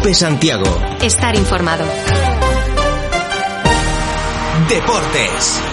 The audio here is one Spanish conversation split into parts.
Cope Santiago. Estar informado. Deportes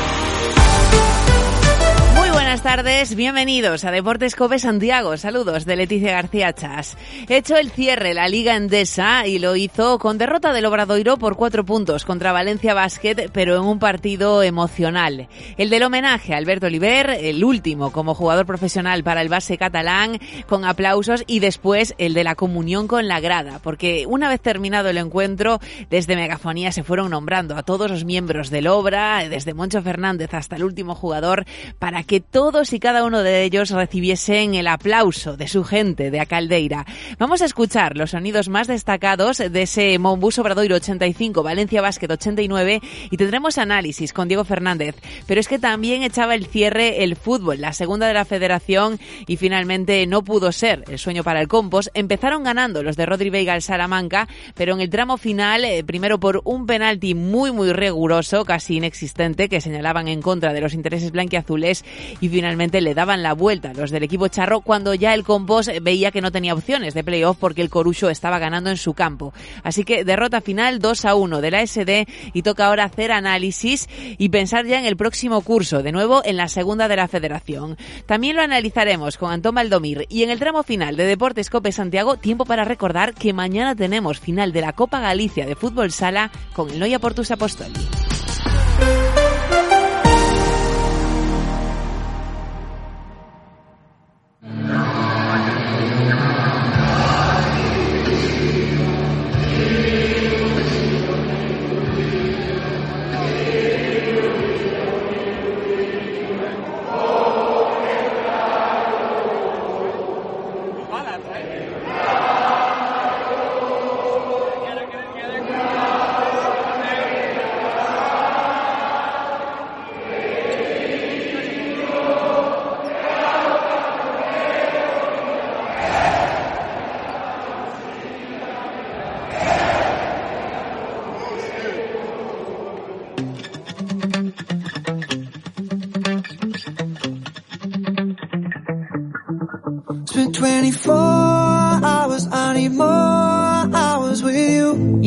buenas tardes, bienvenidos a Deportes Cope Santiago. Saludos de Leticia García Chas. Hecho el cierre la Liga Endesa y lo hizo con derrota del Obradoiro por cuatro puntos contra Valencia Basket, pero en un partido emocional. El del homenaje a Alberto Oliver, el último como jugador profesional para el base catalán, con aplausos, y después el de la comunión con la grada, porque una vez terminado el encuentro, desde Megafonía se fueron nombrando a todos los miembros del Obra, desde Moncho Fernández hasta el último jugador, para que todo todos y cada uno de ellos recibiesen el aplauso de su gente de Acaldeira. Vamos a escuchar los sonidos más destacados de ese Monbus Obradoiro 85, Valencia Basket 89 y tendremos análisis con Diego Fernández. Pero es que también echaba el cierre el fútbol, la segunda de la federación y finalmente no pudo ser el sueño para el Compos. Empezaron ganando los de Rodri Veiga al Salamanca, pero en el tramo final, eh, primero por un penalti muy muy riguroso, casi inexistente, que señalaban en contra de los intereses blanquiazules y finalmente le daban la vuelta los del equipo charro cuando ya el Compos veía que no tenía opciones de playoff porque el Corucho estaba ganando en su campo. Así que derrota final 2 a 1 de la SD y toca ahora hacer análisis y pensar ya en el próximo curso, de nuevo en la segunda de la federación. También lo analizaremos con Antón Valdomir y en el tramo final de Deportes Cope Santiago, tiempo para recordar que mañana tenemos final de la Copa Galicia de Fútbol Sala con el Noia Portus Apostoli. No.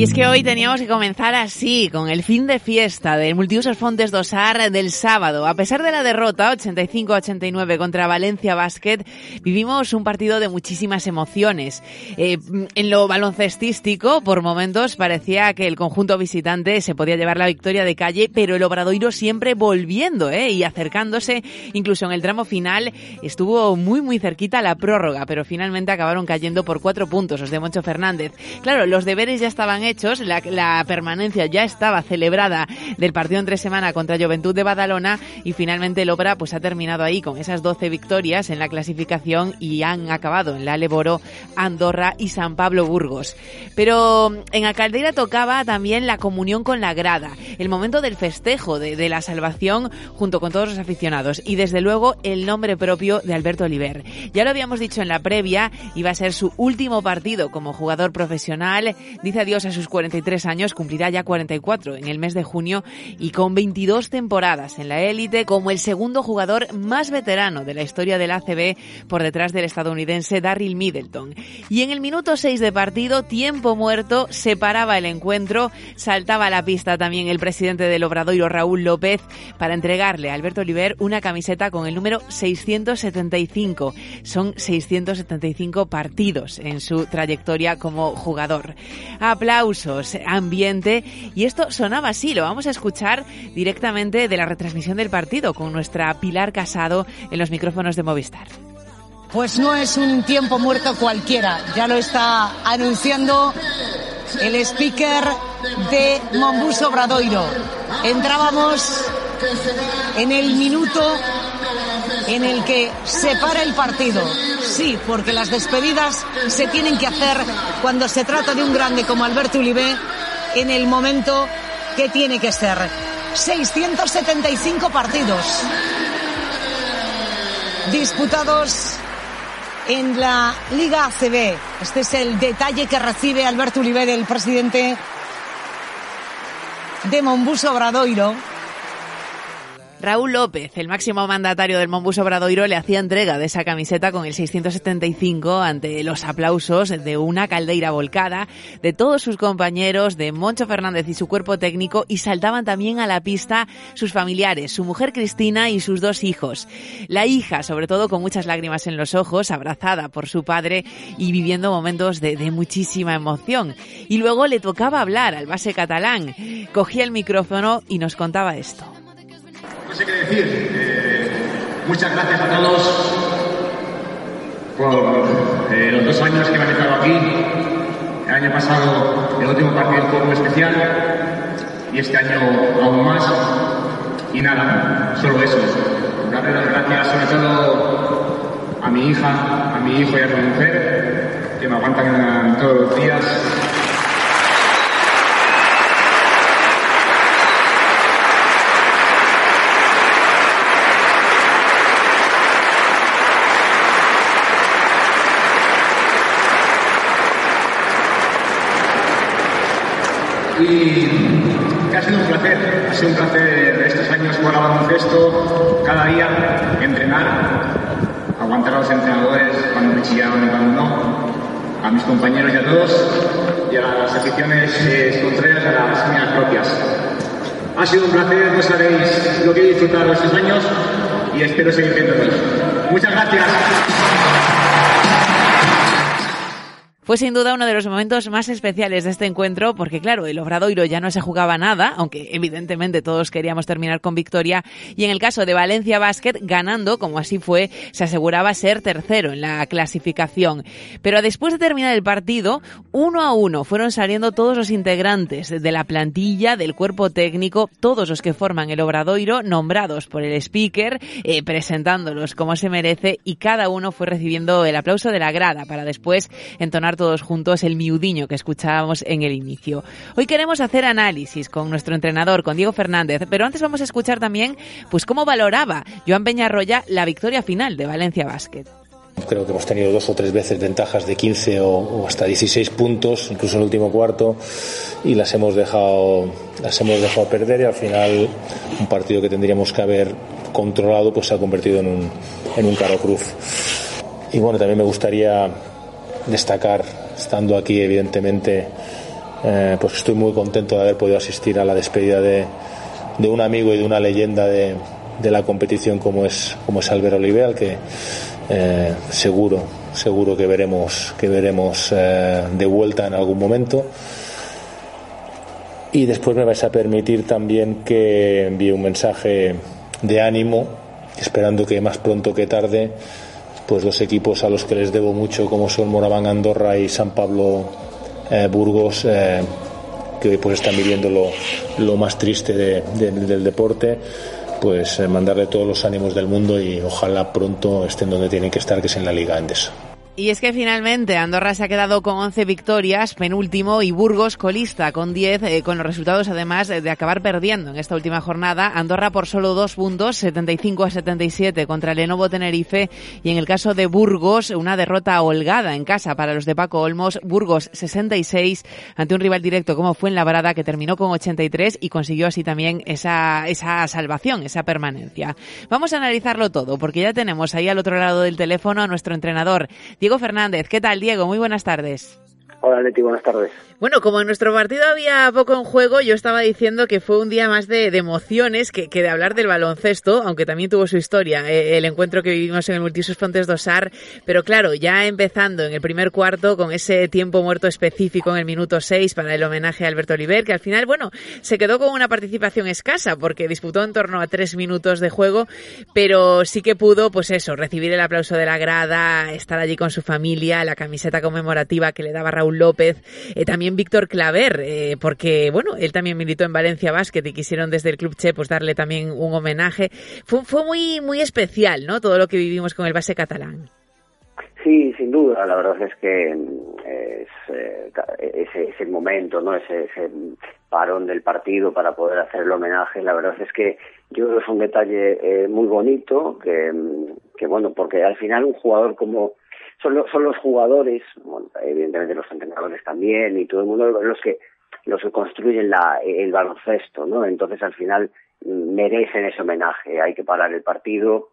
Y es que hoy teníamos que comenzar así, con el fin de fiesta del Multiusos Fontes Dosar del sábado. A pesar de la derrota 85-89 contra Valencia Basket, vivimos un partido de muchísimas emociones. Eh, en lo baloncestístico, por momentos parecía que el conjunto visitante se podía llevar la victoria de calle, pero el Obradoiro siempre volviendo eh, y acercándose, incluso en el tramo final, estuvo muy muy cerquita la prórroga, pero finalmente acabaron cayendo por cuatro puntos los de Moncho Fernández. Claro, los deberes ya estaban hechos, la, permanencia ya estaba celebrada del partido en tres semanas contra Juventud de Badalona y finalmente el Obra pues ha terminado ahí con esas 12 victorias en la clasificación y han acabado en la Leboro, Andorra y San Pablo Burgos. Pero en Alcaldera tocaba también la comunión con la grada, el momento del festejo de, de la salvación junto con todos los aficionados y desde luego el nombre propio de Alberto Oliver. Ya lo habíamos dicho en la previa, iba a ser su último partido como jugador profesional, dice adiós a sus 43 años, cumplirá ya 44 en el mes de junio y con 22 temporadas en la élite como el segundo jugador más veterano de la historia del ACB por detrás del estadounidense Darryl Middleton. Y en el minuto 6 de partido, tiempo muerto, separaba el encuentro, saltaba a la pista también el presidente del Obradoiro Raúl López para entregarle a Alberto Oliver una camiseta con el número 675. Son 675 partidos en su trayectoria como jugador. Aplausos, ambiente y esto sonaba así, lo vamos a escuchar directamente de la retransmisión del partido con nuestra Pilar Casado en los micrófonos de Movistar. Pues no es un tiempo muerto cualquiera, ya lo está anunciando el speaker de Mombus Obradoiro. Entrábamos en el minuto en el que se para el partido. Sí, porque las despedidas se tienen que hacer cuando se trata de un grande como Alberto Uribe en el momento que tiene que ser. 675 partidos disputados en la Liga ACB. Este es el detalle que recibe Alberto Uribe, el presidente de Monbuso Obradoiro Raúl López, el máximo mandatario del Monbus Obradoiro, le hacía entrega de esa camiseta con el 675 ante los aplausos de una caldeira volcada, de todos sus compañeros, de Moncho Fernández y su cuerpo técnico, y saltaban también a la pista sus familiares, su mujer Cristina y sus dos hijos. La hija, sobre todo con muchas lágrimas en los ojos, abrazada por su padre y viviendo momentos de, de muchísima emoción. Y luego le tocaba hablar al base catalán. Cogía el micrófono y nos contaba esto. No sé qué decir. Eh, muchas gracias a todos por eh, los dos años que me han estado aquí. El año pasado el último partido fue muy especial y este año aún más. Y nada, solo eso. Darle las gracias sobre todo a mi hija, a mi hijo y a mi mujer, que me aguantan todos los días. Y que ha sido un placer, ha sido un placer estos años jugar a baloncesto, cada día entrenar, aguantar a los entrenadores cuando me chillaban y cuando no, a mis compañeros y a todos, y a las aficiones eh, contrarias a las mías propias. Ha sido un placer, no sabéis lo que he disfrutado estos años y espero seguir viéndolos. Muchas gracias. Fue sin duda uno de los momentos más especiales de este encuentro porque claro, el Obradoiro ya no se jugaba nada, aunque evidentemente todos queríamos terminar con victoria y en el caso de Valencia Basket ganando, como así fue, se aseguraba ser tercero en la clasificación. Pero después de terminar el partido, uno a uno fueron saliendo todos los integrantes de la plantilla, del cuerpo técnico, todos los que forman el Obradoiro, nombrados por el speaker, eh, presentándolos como se merece y cada uno fue recibiendo el aplauso de la grada para después entonar todos juntos el miudiño que escuchábamos en el inicio. Hoy queremos hacer análisis con nuestro entrenador, con Diego Fernández, pero antes vamos a escuchar también pues cómo valoraba Joan Peñarroya la victoria final de Valencia Basket. Creo que hemos tenido dos o tres veces ventajas de 15 o, hasta 16 puntos, incluso en el último cuarto, y las hemos dejado, las hemos dejado perder y al final un partido que tendríamos que haber controlado pues se ha convertido en un, en un caro cruz. Y bueno, también me gustaría destacar, estando aquí, evidentemente, eh, pues estoy muy contento de haber podido asistir a la despedida de, de un amigo y de una leyenda de, de, la competición como es, como es Albert Oliver, al que eh, seguro, seguro que veremos, que veremos eh, de vuelta en algún momento. Y después me vais a permitir también que envíe un mensaje de ánimo, esperando que más pronto que tarde pues dos equipos a los que les debo mucho como son Moraván Andorra y San Pablo eh, Burgos eh, que hoy pues están viviendo lo, lo más triste de, de, del deporte pues eh, mandarle todos los ánimos del mundo y ojalá pronto estén donde tienen que estar que es en la Liga Endesa. Y es que finalmente Andorra se ha quedado con 11 victorias, penúltimo, y Burgos colista con 10, eh, con los resultados además de acabar perdiendo en esta última jornada. Andorra por solo dos puntos, 75 a 77 contra Lenovo Tenerife, y en el caso de Burgos, una derrota holgada en casa para los de Paco Olmos. Burgos 66 ante un rival directo como fue en Labrada, que terminó con 83 y consiguió así también esa, esa salvación, esa permanencia. Vamos a analizarlo todo, porque ya tenemos ahí al otro lado del teléfono a nuestro entrenador, Diego Fernández. ¿Qué tal, Diego? Muy buenas tardes. Hola, Leti, buenas tardes. Bueno, como en nuestro partido había poco en juego, yo estaba diciendo que fue un día más de, de emociones que, que, de hablar del baloncesto, aunque también tuvo su historia, eh, el encuentro que vivimos en el Multisus Fontes Dosar, pero claro, ya empezando en el primer cuarto con ese tiempo muerto específico en el minuto 6 para el homenaje a Alberto Oliver, que al final, bueno, se quedó con una participación escasa porque disputó en torno a tres minutos de juego, pero sí que pudo, pues eso, recibir el aplauso de la grada, estar allí con su familia, la camiseta conmemorativa que le daba Raúl López, eh, también Víctor Claver, eh, porque bueno, él también militó en Valencia Basket y quisieron desde el Club Che pues darle también un homenaje. Fue, fue muy, muy especial, ¿no? Todo lo que vivimos con el base catalán. Sí, sin duda. La verdad es que es, eh, ese, ese momento, ¿no? Ese, parón del partido para poder hacer el homenaje, la verdad es que yo creo que es un detalle muy bonito, que bueno, porque al final un jugador como son, lo, son los jugadores, bueno, evidentemente los entrenadores también y todo el mundo los que los que construyen la, el baloncesto, ¿no? Entonces al final merecen ese homenaje. Hay que parar el partido,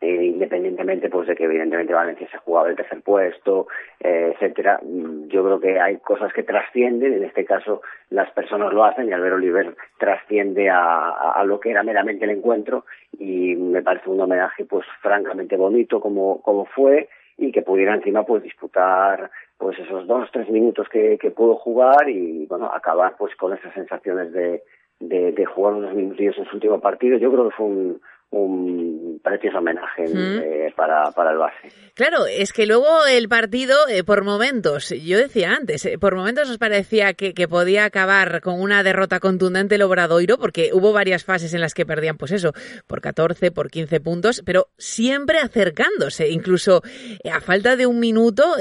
eh, independientemente pues de que evidentemente Valencia se ha jugado el tercer puesto, eh, etcétera. Mm, yo creo que hay cosas que trascienden, en este caso las personas lo hacen y Albert Oliver trasciende a, a, lo que era meramente el encuentro y me parece un homenaje pues francamente bonito como, como fue y que pudiera encima pues disputar pues esos dos tres minutos que, que pudo jugar y bueno acabar pues con esas sensaciones de, de, de jugar unos minutillos en su último partido. Yo creo que fue un, un precioso homenaje eh, para, para el base. Claro, es que luego el partido, eh, por momentos, yo decía antes, eh, por momentos os parecía que, que, podía acabar con una derrota contundente el Obradoiro, porque hubo varias fases en las que perdían, pues eso, por 14, por 15 puntos, pero siempre acercándose, incluso a falta de un minuto,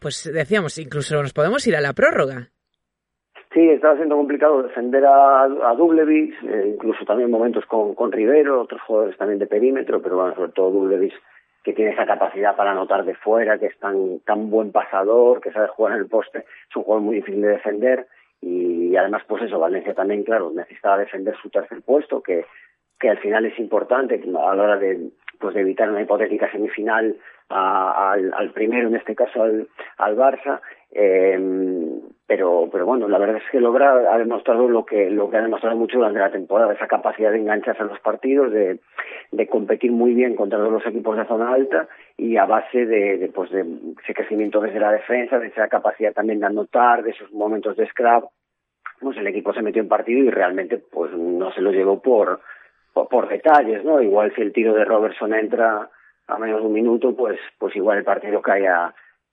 pues decíamos, incluso nos podemos ir a la prórroga. Sí, estaba siendo complicado defender a, a Dublevis, eh, incluso también momentos con, con Rivero, otros jugadores también de perímetro, pero bueno, sobre todo Dublevis que tiene esa capacidad para anotar de fuera, que es tan, tan buen pasador, que sabe jugar en el poste, es un jugador muy difícil de defender y, además pues eso, Valencia también, claro, necesitaba defender su tercer puesto, que, que al final es importante a la hora de, pues de evitar una hipotética semifinal a, al, al, primero, en este caso al, al Barça, eh, pero pero bueno la verdad es que logra ha demostrado lo que lo que ha demostrado mucho durante la temporada esa capacidad de engancharse a los partidos de, de competir muy bien contra todos los equipos de zona alta y a base de, pues de ese crecimiento desde la defensa de esa capacidad también de anotar de esos momentos de scrap pues el equipo se metió en partido y realmente pues no se lo llevó por por, detalles no igual si el tiro de Robertson entra a menos de un minuto pues pues igual el partido cae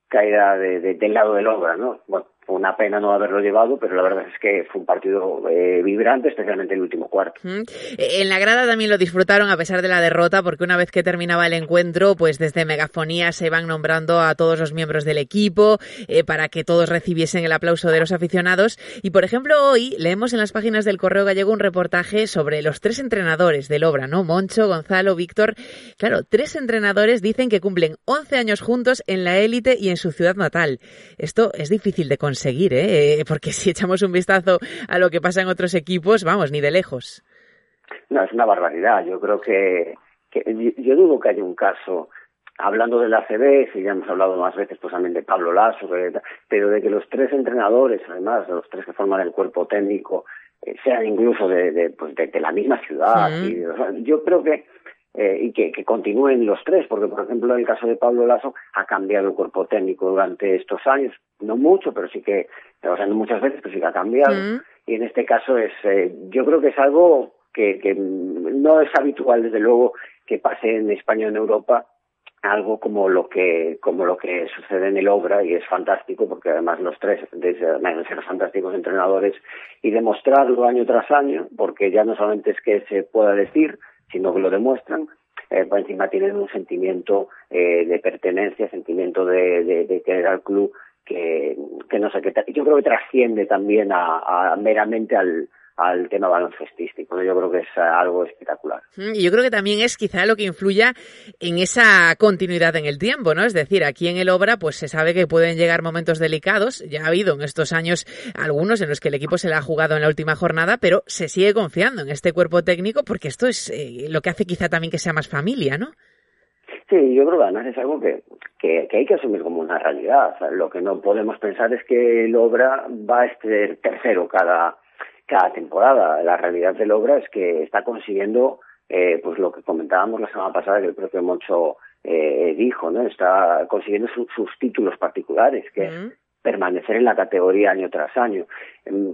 de, de, del lado del obra, ¿no? Bueno, una pena no haberlo llevado, pero la verdad es que fue un partido eh, vibrante, especialmente el último cuarto. Mm. En la grada también lo disfrutaron a pesar de la derrota, porque una vez que terminaba el encuentro, pues desde megafonía se iban nombrando a todos los miembros del equipo eh, para que todos recibiesen el aplauso de los aficionados. Y por ejemplo, hoy leemos en las páginas del Correo Gallego un reportaje sobre los tres entrenadores del Obra, ¿no? Moncho, Gonzalo, Víctor. Claro, tres entrenadores dicen que cumplen 11 años juntos en la élite y en su ciudad natal. Esto es difícil de conseguir conseguir, ¿eh? porque si echamos un vistazo a lo que pasa en otros equipos, vamos, ni de lejos. No, es una barbaridad. Yo creo que, que yo dudo que haya un caso hablando de la ACB, si ya hemos hablado más veces pues también de Pablo Lasso, pero de que los tres entrenadores, además de los tres que forman el cuerpo técnico, eh, sean incluso de, de, pues de, de la misma ciudad. Mm. Y, o sea, yo creo que eh, y que, que, continúen los tres, porque por ejemplo en el caso de Pablo Lasso ha cambiado el cuerpo técnico durante estos años, no mucho, pero sí que, o sea, no muchas veces, pero sí que ha cambiado. Mm. Y en este caso es, eh, yo creo que es algo que, que no es habitual, desde luego, que pase en España o en Europa, algo como lo que como lo que sucede en el obra y es fantástico porque además los tres desde ser fantásticos entrenadores y demostrarlo año tras año porque ya no solamente es que se pueda decir sino que lo demuestran, eh, por encima tienen un sentimiento eh, de pertenencia, sentimiento de, de, de al club que, que no sé qué yo creo que trasciende también a, a meramente al, al tema baloncestístico. Yo creo que es algo espectacular. Mm, y yo creo que también es quizá lo que influya en esa continuidad en el tiempo, ¿no? Es decir, aquí en el Obra pues se sabe que pueden llegar momentos delicados. Ya ha habido en estos años algunos en los que el equipo se le ha jugado en la última jornada, pero se sigue confiando en este cuerpo técnico porque esto es eh, lo que hace quizá también que sea más familia, ¿no? Sí, yo creo que además es algo que, que, que hay que asumir como una realidad. O sea, lo que no podemos pensar es que el Obra va a ser tercero cada cada temporada. La realidad del obra es que está consiguiendo eh, pues lo que comentábamos la semana pasada que el propio Moncho eh, dijo, ¿no? Está consiguiendo su, sus títulos particulares, que es permanecer en la categoría año tras año.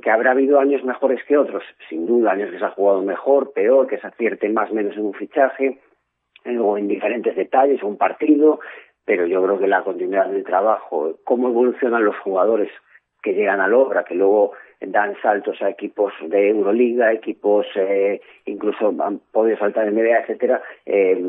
Que habrá habido años mejores que otros, sin duda, años que se ha jugado mejor, peor, que se acierte más o menos en un fichaje, eh, o en diferentes detalles, o un partido, pero yo creo que la continuidad del trabajo, cómo evolucionan los jugadores que llegan al obra, que luego dan saltos a equipos de Euroliga, equipos eh, incluso han podido saltar en media, etcétera, eh,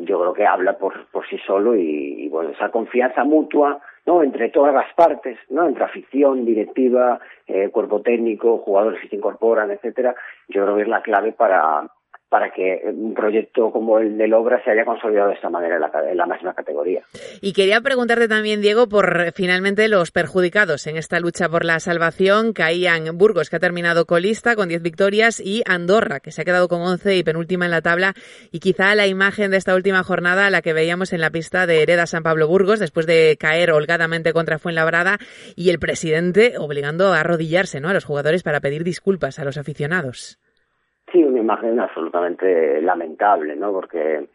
yo creo que habla por, por sí solo y, y, bueno, esa confianza mutua, ¿no? Entre todas las partes, ¿no? Entre afición, directiva, eh, cuerpo técnico, jugadores que se incorporan, etcétera, yo creo que es la clave para para que un proyecto como el del Obra se haya consolidado de esta manera en la, máxima categoría. Y quería preguntarte también, Diego, por finalmente los perjudicados en esta lucha por la salvación. Caían Burgos, que ha terminado colista con 10 victorias, y Andorra, que se ha quedado con 11 y penúltima en la tabla. Y quizá la imagen de esta última jornada, la que veíamos en la pista de Hereda San Pablo Burgos, después de caer holgadamente contra Fuenlabrada, y el presidente obligando a arrodillarse ¿no? a los jugadores para pedir disculpas a los aficionados. Sí, una imagen absolutamente lamentable, ¿no? Porque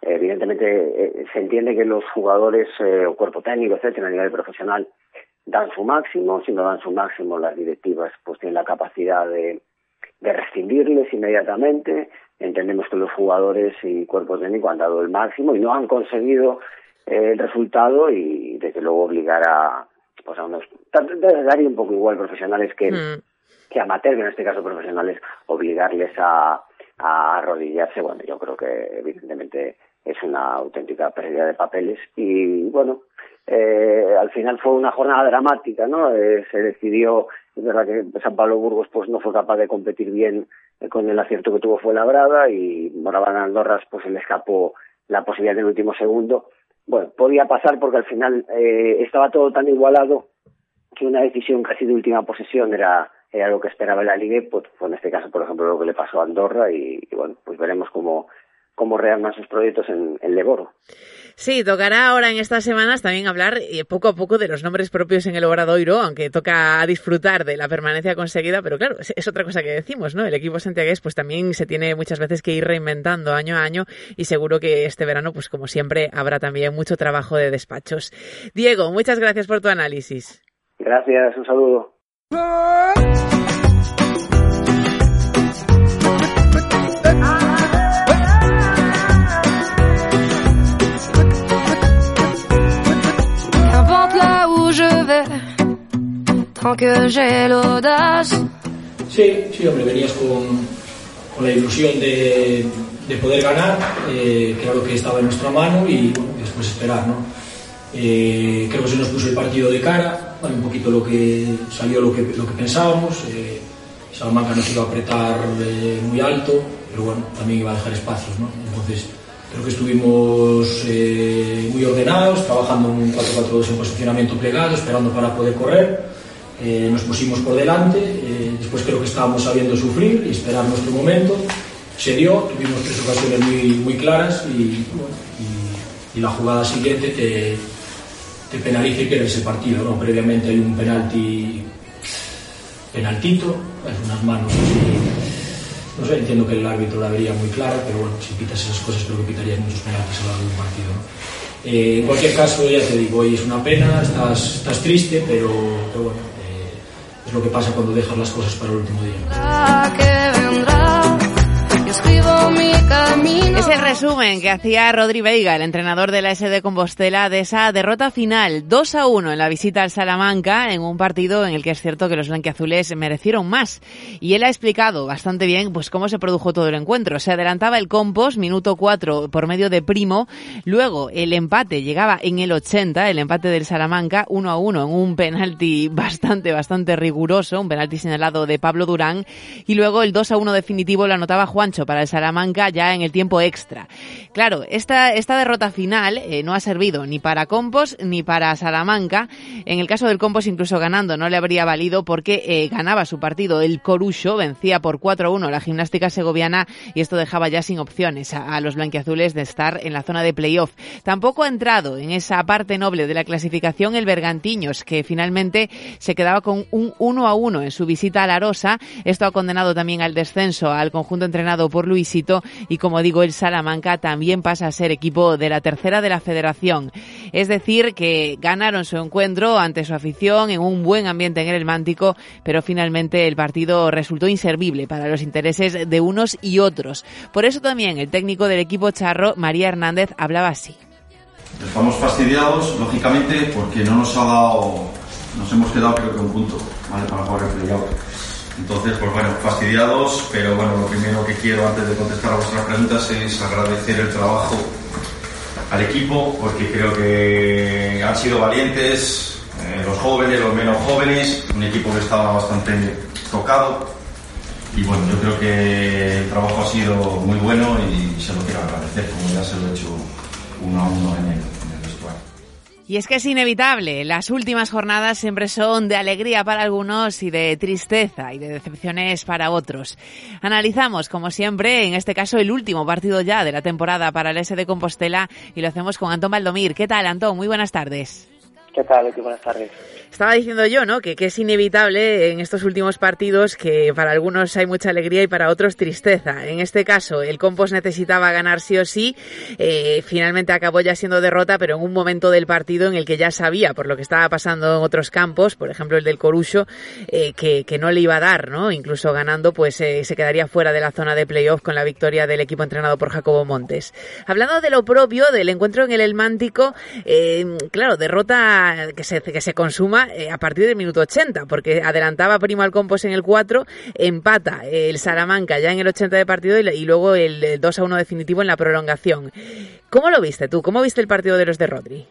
evidentemente eh, se entiende que los jugadores eh, o cuerpo técnico, etcétera, a nivel profesional, dan su máximo, si no dan su máximo las directivas pues tienen la capacidad de, de rescindirles inmediatamente. Entendemos que los jugadores y cuerpo técnico han dado el máximo y no han conseguido eh, el resultado y desde luego obligar a pues a unos daría un poco igual profesionales que mm que amateur, en este caso profesionales, obligarles a, a arrodillarse, bueno, yo creo que evidentemente es una auténtica pérdida de papeles y bueno, eh, al final fue una jornada dramática, ¿no? Eh, se decidió, es verdad que San Pablo Burgos pues no fue capaz de competir bien con el acierto que tuvo fue Labrada y Moraván Andorras pues se le escapó la posibilidad del último segundo. Bueno, podía pasar porque al final eh, estaba todo tan igualado que una decisión casi de última posesión era era lo que esperaba la Liga, pues, en este caso, por ejemplo, lo que le pasó a Andorra y, bueno, pues veremos cómo, cómo rearman sus proyectos en, en Leboro. Sí, tocará ahora en estas semanas también hablar eh, poco a poco de los nombres propios en el Obradoiro, aunque toca disfrutar de la permanencia conseguida, pero claro, es, otra cosa que decimos, ¿no? El equipo santiagués pues también se tiene muchas veces que ir reinventando año a año y seguro que este verano pues como siempre habrá también mucho trabajo de despachos. Diego, muchas gracias por tu análisis. Gracias, un saludo. Sí, sí, hombre, venías con, con la ilusión de, de poder ganar, eh, que estaba en nuestra mano y después esperar, ¿no? Eh, creo que se nos puso el partido de cara, un poquito lo que salió lo que, lo que pensábamos. Eh, Salamanca nos iba a apretar eh, muy alto, pero bueno, también iba a dejar espacios, ¿no? Entonces, creo que estuvimos eh, muy ordenados, trabajando en un 4-4-2 en posicionamiento plegado, esperando para poder correr. Nos pusimos por delante, después creo que estábamos sabiendo sufrir y esperar nuestro momento. Se dio, tuvimos tres ocasiones muy, muy claras y, y la jugada siguiente te, te penaliza y pierdes ese partido. ¿no? Previamente hay un penalti penaltito, es unas manos así, no sé, entiendo que el árbitro la vería muy clara, pero bueno, si pitas esas cosas creo que quitarías muchos penaltis a lo largo de un partido. Eh, en cualquier caso, ya te digo, hoy es una pena, estás, estás triste, pero, pero bueno, eh, es lo que pasa cuando dejas las cosas para el último día. Es el resumen que hacía Rodri Veiga, el entrenador de la SD Compostela, de esa derrota final 2 a 1 en la visita al Salamanca, en un partido en el que es cierto que los blanquiazules merecieron más. Y él ha explicado bastante bien pues cómo se produjo todo el encuentro. Se adelantaba el Compost, minuto 4 por medio de Primo, luego el empate llegaba en el 80, el empate del Salamanca 1 a 1 en un penalti bastante, bastante riguroso, un penalti señalado de Pablo Durán, y luego el 2 a 1 definitivo lo anotaba Juancho para el Salamanca ya en el tiempo extra. Claro, esta, esta derrota final eh, no ha servido ni para Compos ni para Salamanca. En el caso del Compos, incluso ganando, no le habría valido porque eh, ganaba su partido el Corucho, vencía por 4-1 la gimnástica segoviana y esto dejaba ya sin opciones a, a los blanquiazules de estar en la zona de playoff. Tampoco ha entrado en esa parte noble de la clasificación el Bergantiños, que finalmente se quedaba con un 1-1 en su visita a la Rosa. Esto ha condenado también al descenso al conjunto entrenado por Luisito y como digo, el Salamanca también pasa a ser equipo de la tercera de la federación. Es decir, que ganaron su encuentro ante su afición en un buen ambiente en el Mántico, pero finalmente el partido resultó inservible para los intereses de unos y otros. Por eso también el técnico del equipo charro, María Hernández, hablaba así. Estamos fastidiados, lógicamente, porque no nos ha dado, nos hemos quedado creo que un punto. Para jugar el. Entonces, pues bueno, fastidiados, pero bueno, lo primero que quiero antes de contestar a vuestras preguntas es agradecer el trabajo al equipo, porque creo que han sido valientes, eh, los jóvenes, los menos jóvenes, un equipo que estaba bastante tocado. Y bueno, yo creo que el trabajo ha sido muy bueno y se lo quiero agradecer, como ya se lo he hecho uno a uno en el, y es que es inevitable, las últimas jornadas siempre son de alegría para algunos y de tristeza y de decepciones para otros. Analizamos, como siempre, en este caso el último partido ya de la temporada para el S de Compostela y lo hacemos con Antón Valdomir. ¿Qué tal, Antón? Muy buenas tardes. ¿Qué tal? Buenas tardes. Estaba diciendo yo, ¿no? Que, que, es inevitable en estos últimos partidos que para algunos hay mucha alegría y para otros tristeza. En este caso, el Compos necesitaba ganar sí o sí. Eh, finalmente acabó ya siendo derrota, pero en un momento del partido en el que ya sabía por lo que estaba pasando en otros campos, por ejemplo el del Corucho, eh, que, que, no le iba a dar, ¿no? Incluso ganando, pues eh, se quedaría fuera de la zona de playoff con la victoria del equipo entrenado por Jacobo Montes. Hablando de lo propio, del encuentro en el Elmántico, claro, derrota que se, que se consuma eh, a partir del minuto 80, porque adelantaba Primo al Compos en el 4, empata el Salamanca ya en el 80 de partido y, luego el, 2 a 1 definitivo en la prolongación. ¿Cómo lo viste tú? ¿Cómo viste el partido de los de Rodri?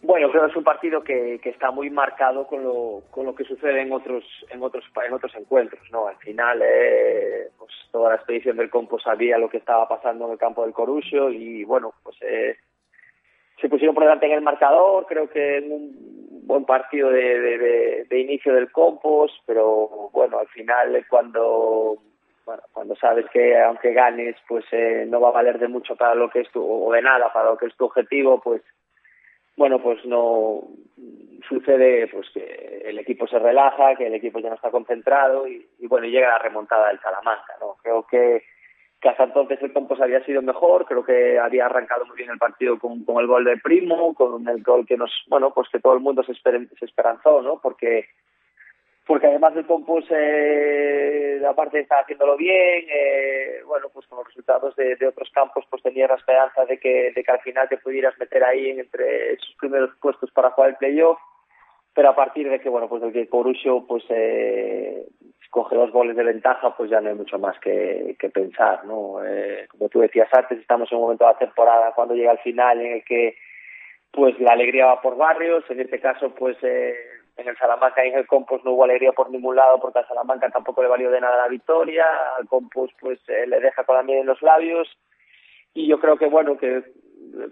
Bueno, creo que es un partido que, está muy marcado con lo, con lo que sucede en otros en otros en otros encuentros, ¿no? Al final, eh, pues toda la expedición del Compos sabía lo que estaba pasando en el campo del Corusio y bueno, pues eh, se pusieron por delante en el marcador, creo que en un buen partido de, de, inicio del Compos, pero bueno, al final cuando bueno, cuando sabes que aunque ganes, pues eh, no va a valer de mucho para lo que es tu, o de nada para lo que es tu objetivo, pues bueno, pues no sucede pues que el equipo se relaja, que el equipo ya no está concentrado y, y bueno, llega la remontada del Salamanca, ¿no? Creo que que entonces el Campos había sido mejor, creo que había arrancado muy bien el partido con, con el gol de Primo, con el gol que nos, bueno, pues que todo el mundo se, se esperanzó, ¿no? Porque porque además el Campos, eh, aparte estar haciéndolo bien, eh, bueno, pues con los resultados de, de, otros campos, pues tenía la esperanza de que, de que al final te pudieras meter ahí entre esos primeros puestos para jugar el playoff, pero a partir de que, bueno, pues el que Corusio, pues eh, coge dos goles de ventaja, pues ya no hay mucho más que, pensar, ¿no? Eh, como tú decías antes, estamos en un momento de la temporada cuando llega el final en el que pues la alegría va por barrios, en este caso pues eh, en el Salamanca y en el Compos no hubo alegría por ningún lado porque al Salamanca tampoco le valió de nada la victoria, al Compos pues eh, le deja con la miel en los labios y yo creo que bueno que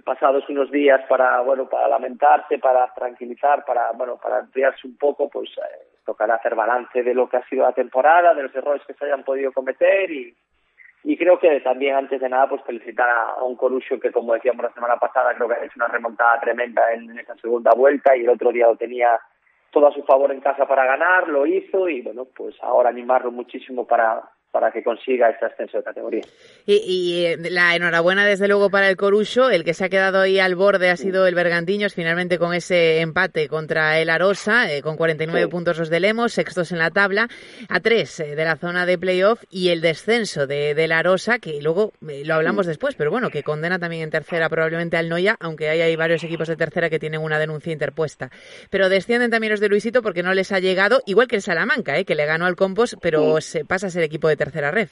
pasados unos días para bueno para lamentarse para tranquilizar para bueno para enfriarse un poco pues eh, tocará hacer balance de lo que ha sido la temporada de los errores que se hayan podido cometer y creo que también antes de nada pues felicitar a, un Corucho que como decíamos la semana pasada creo que ha hecho una remontada tremenda en esa segunda vuelta y el otro día lo tenía todo a su favor en casa para ganar, lo hizo y bueno, pues ahora animarlo muchísimo para, para que consiga este ascenso de categoría. Y, eh, la enhorabuena desde luego para el Corucho, el que se ha quedado ahí al borde ha sido el Bergantiños, finalmente con ese empate contra el Arosa, eh, con 49 puntos los de Lemos, sextos en la tabla, a tres eh, de la zona de playoff y el descenso de, de la Arosa, que luego lo hablamos después, pero bueno, que condena también en tercera probablemente al Noya, aunque hay, hay varios equipos de tercera que tienen una denuncia interpuesta. Pero descienden también los de Luisito porque no les ha llegado, igual que el Salamanca, que le ganó al Compos, pero se pasa a ser equipo de tercera tercera red.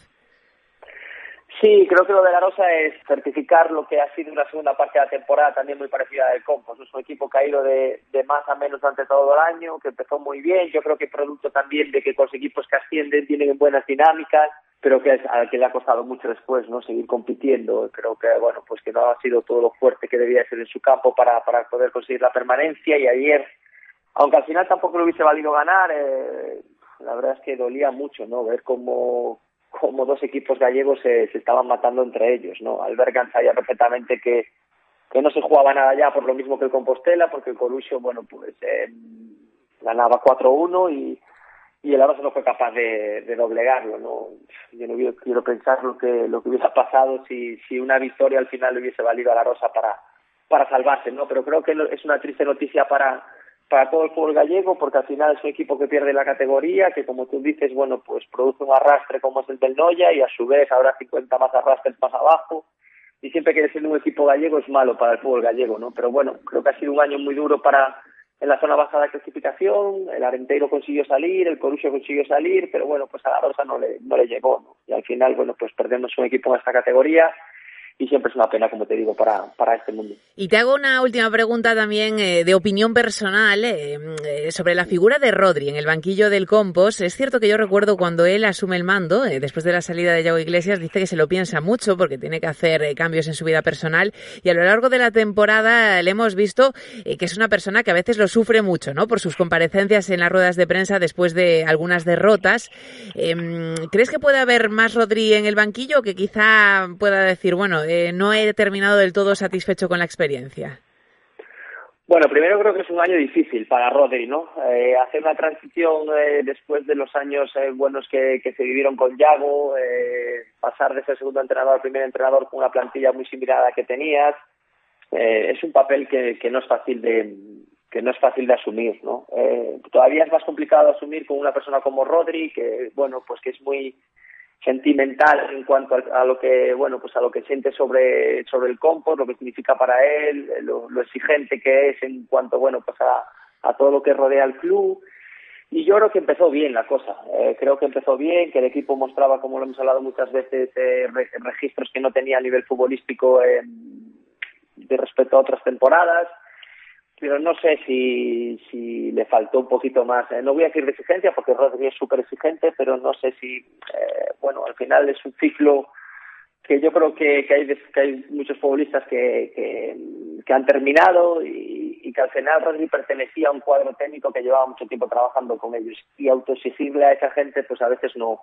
Sí, creo que lo de la Rosa es certificar lo que ha sido una segunda parte de la temporada también muy parecida al Compos. Es un equipo que ha ido de, más a menos durante todo el año, que empezó muy bien. Yo creo que producto también de que los equipos que ascienden tienen buenas dinámicas, pero que es al que le ha costado mucho después no seguir compitiendo. Creo que bueno, pues que no ha sido todo lo fuerte que debía ser en su campo para, para poder conseguir la permanencia. Y ayer, aunque al final tampoco le hubiese valido ganar, eh, la verdad es que dolía mucho, ¿no? Ver cómo como dos equipos gallegos se, se estaban matando entre ellos, ¿no? Albergan sabía perfectamente que, que no se jugaba nada ya por lo mismo que el Compostela, porque el Colusio, bueno, pues eh, ganaba 4-1 y, y el Arosa no fue capaz de, de doblegarlo, ¿no? Yo no quiero, quiero pensar lo que, lo que hubiera pasado si, si una victoria al final le hubiese valido a la Rosa para, para salvarse, ¿no? Pero creo que es una triste noticia para, para todo el fútbol gallego, porque al final es un equipo que pierde la categoría, que como tú dices, bueno, pues produce un arrastre como es el del Noya y a su vez habrá 50 más arrastres más abajo. Y siempre que ser un equipo gallego es malo para el fútbol gallego, ¿no? Pero bueno, creo que ha sido un año muy duro para en la zona baja de clasificación, el Arenteiro consiguió salir, el Corucho consiguió salir, pero bueno, pues a la Rosa no le, no le llegó, ¿no? Y al final, bueno, pues perdemos un equipo en esta categoría y siempre es una pena, como te digo, para, para este mundo. Y te hago una última pregunta también eh, de opinión personal eh, eh, sobre la figura de Rodri en el banquillo del Compos. Es cierto que yo recuerdo cuando él asume el mando, después de la salida de Yago Iglesias, dice que se lo piensa mucho porque tiene que hacer cambios en su vida personal y a lo largo de la temporada le hemos visto que es una persona que a veces lo sufre mucho, ¿no? Por sus comparecencias en las ruedas de prensa después de algunas derrotas. Em, ¿Crees que puede haber más Rodri en el banquillo que quizá pueda decir, bueno, eh, no he terminado del todo satisfecho con la experiencia? Bueno, primero creo que es un año difícil para Rodri, ¿no? Eh, hacer una transición eh, después de los años buenos que, se vivieron con Yago, pasar de ser segundo entrenador al primer entrenador con una plantilla muy similar a la que tenías, es un papel que, no es fácil de que no es fácil de asumir, ¿no? todavía es más complicado asumir con una persona como Rodri, que bueno, pues que es muy sentimental en cuanto a, lo que bueno pues a lo que siente sobre sobre el compost lo que significa para él lo, exigente que es en cuanto bueno pues a, a, todo lo que rodea al club. Y yo creo que empezó bien la cosa eh, creo que empezó bien que el equipo mostraba como lo hemos hablado muchas veces eh, registros que no tenía a nivel futbolístico eh, de respecto a otras temporadas pero no sé si, si le faltó un poquito más. Eh, no voy a decir de exigencia porque Rodri es súper exigente, pero no sé si, eh, bueno, al final es un ciclo que yo creo que, que, hay, que hay muchos futbolistas que, que, han terminado y, y, que al final Rodri pertenecía a un cuadro técnico que llevaba mucho tiempo trabajando con ellos y autoexigirle a esa gente pues a veces no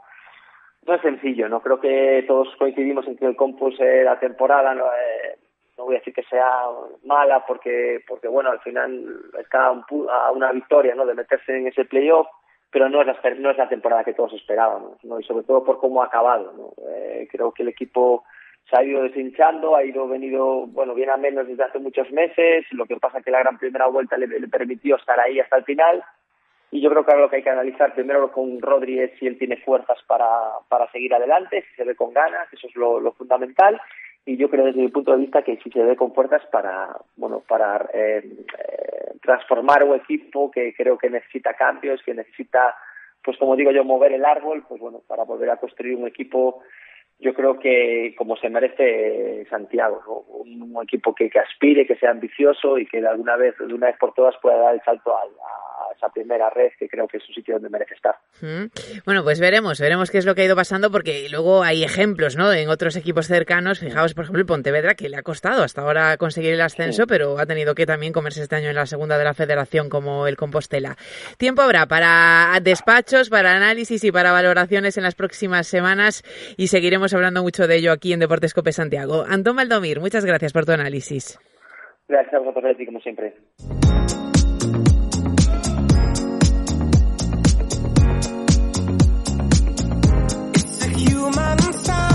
no es sencillo, ¿no? Creo que todos coincidimos en que el Compus eh, la temporada no, eh, no voy a decir que sea mala porque porque bueno al final está a una victoria no de meterse en ese playoff pero no es la, no es la temporada que todos esperábamos no y sobre todo por cómo ha acabado ¿no? Eh, creo que el equipo se ha ido deshinchando ha ido venido bueno bien a menos desde hace muchos meses lo que pasa es que la gran primera vuelta le, permitió estar ahí hasta el final y yo creo que ahora lo que hay que analizar primero con Rodri es si él tiene fuerzas para, para seguir adelante, si se ve con ganas, eso es lo, lo fundamental, y yo creo desde mi punto de vista que sí se ve con fuerzas para bueno para eh, eh, transformar un equipo que creo que necesita cambios que necesita pues como digo yo mover el árbol pues bueno para volver a construir un equipo yo creo que como se merece Santiago un, equipo que, que aspire que sea ambicioso y que de alguna vez de una vez por todas pueda dar el salto a, esa primera red que creo que es un sitio donde merece estar. Bueno, pues veremos, veremos qué es lo que ha ido pasando porque luego hay ejemplos, ¿no? En otros equipos cercanos, fijaos, por ejemplo, el Pontevedra que le ha costado hasta ahora conseguir el ascenso, pero ha tenido que también comerse este año en la segunda de la Federación como el Compostela. Tiempo habrá para despachos, para análisis y para valoraciones en las próximas semanas y seguiremos hablando mucho de ello aquí en Deportes Cope Santiago. Antón Valdomir, muchas gracias por tu análisis. Gracias a vosotros, como siempre. human side.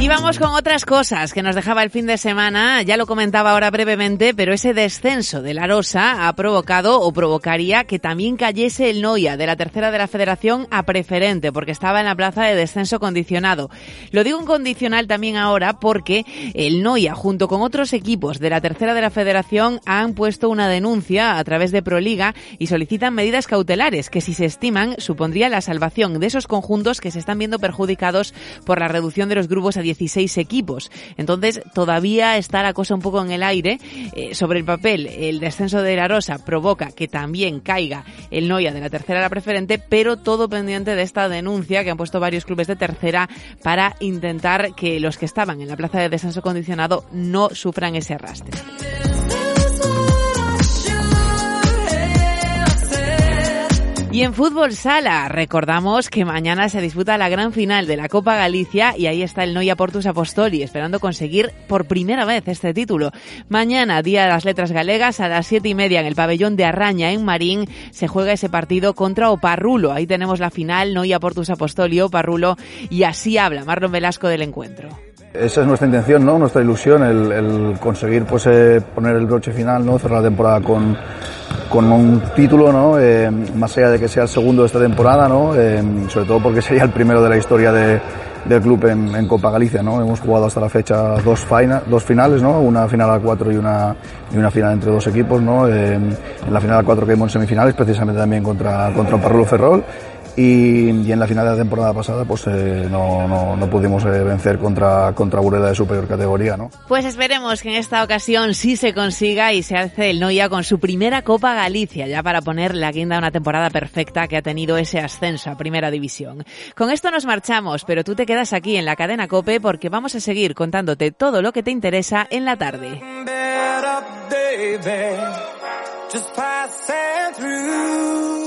Y vamos con otras cosas que nos dejaba el fin de semana. Ya lo comentaba ahora brevemente, pero ese descenso de la Rosa ha provocado o provocaría que también cayese el Noia de la tercera de la Federación a preferente, porque estaba en la plaza de descenso condicionado. Lo digo en condicional también ahora porque el Noia, junto con otros equipos de la tercera de la Federación, han puesto una denuncia a través de Proliga y solicitan medidas cautelares que, si se estiman, supondría la salvación de esos conjuntos que se están viendo perjudicados por la reducción de los grupos a 16 equipos. Entonces, todavía está la cosa un poco en el aire. Eh, sobre el papel, el descenso de la Rosa provoca que también caiga el Noia de la tercera a la preferente, pero todo pendiente de esta denuncia que han puesto varios clubes de tercera para intentar que los que estaban en la plaza de descenso condicionado no sufran ese arrastre. Y en fútbol sala, recordamos que mañana se disputa la gran final de la Copa Galicia y ahí está el Noia Portus Apostoli esperando conseguir por primera vez este título. Mañana, Día de las Letras Galegas, a las siete y media en el pabellón de Arraña en Marín, se juega ese partido contra Oparrulo. Ahí tenemos la final, Noia Portus Apostoli, Oparrulo, y así habla Marlon Velasco del encuentro. Esa es nuestra intención, ¿no? Nuestra ilusión, el, conseguir pues eh, poner el broche final, ¿no? Cerrar la temporada con, con un título, ¿no? Eh, más allá de que sea el segundo de esta temporada, ¿no? Eh, sobre todo porque sería el primero de la historia de, del club en, Copa Galicia, ¿no? Hemos jugado hasta la fecha dos, dos finales, ¿no? Una final a cuatro y una, y una final entre dos equipos, ¿no? en la final a cuatro que en semifinales, precisamente también contra, contra Parrulo Ferrol y, en la final de la temporada pasada pues eh, no, no, no, pudimos eh, vencer contra, contra Burela de superior categoría. ¿no? Pues esperemos que en esta ocasión sí se consiga y se hace el Noia con su primera Copa Galicia, ya para poner la guinda a una temporada perfecta que ha tenido ese ascenso a Primera División. Con esto nos marchamos, pero tú te quedas aquí en la cadena Cope porque vamos a seguir contándote todo lo que te interesa en la tarde. just passing through.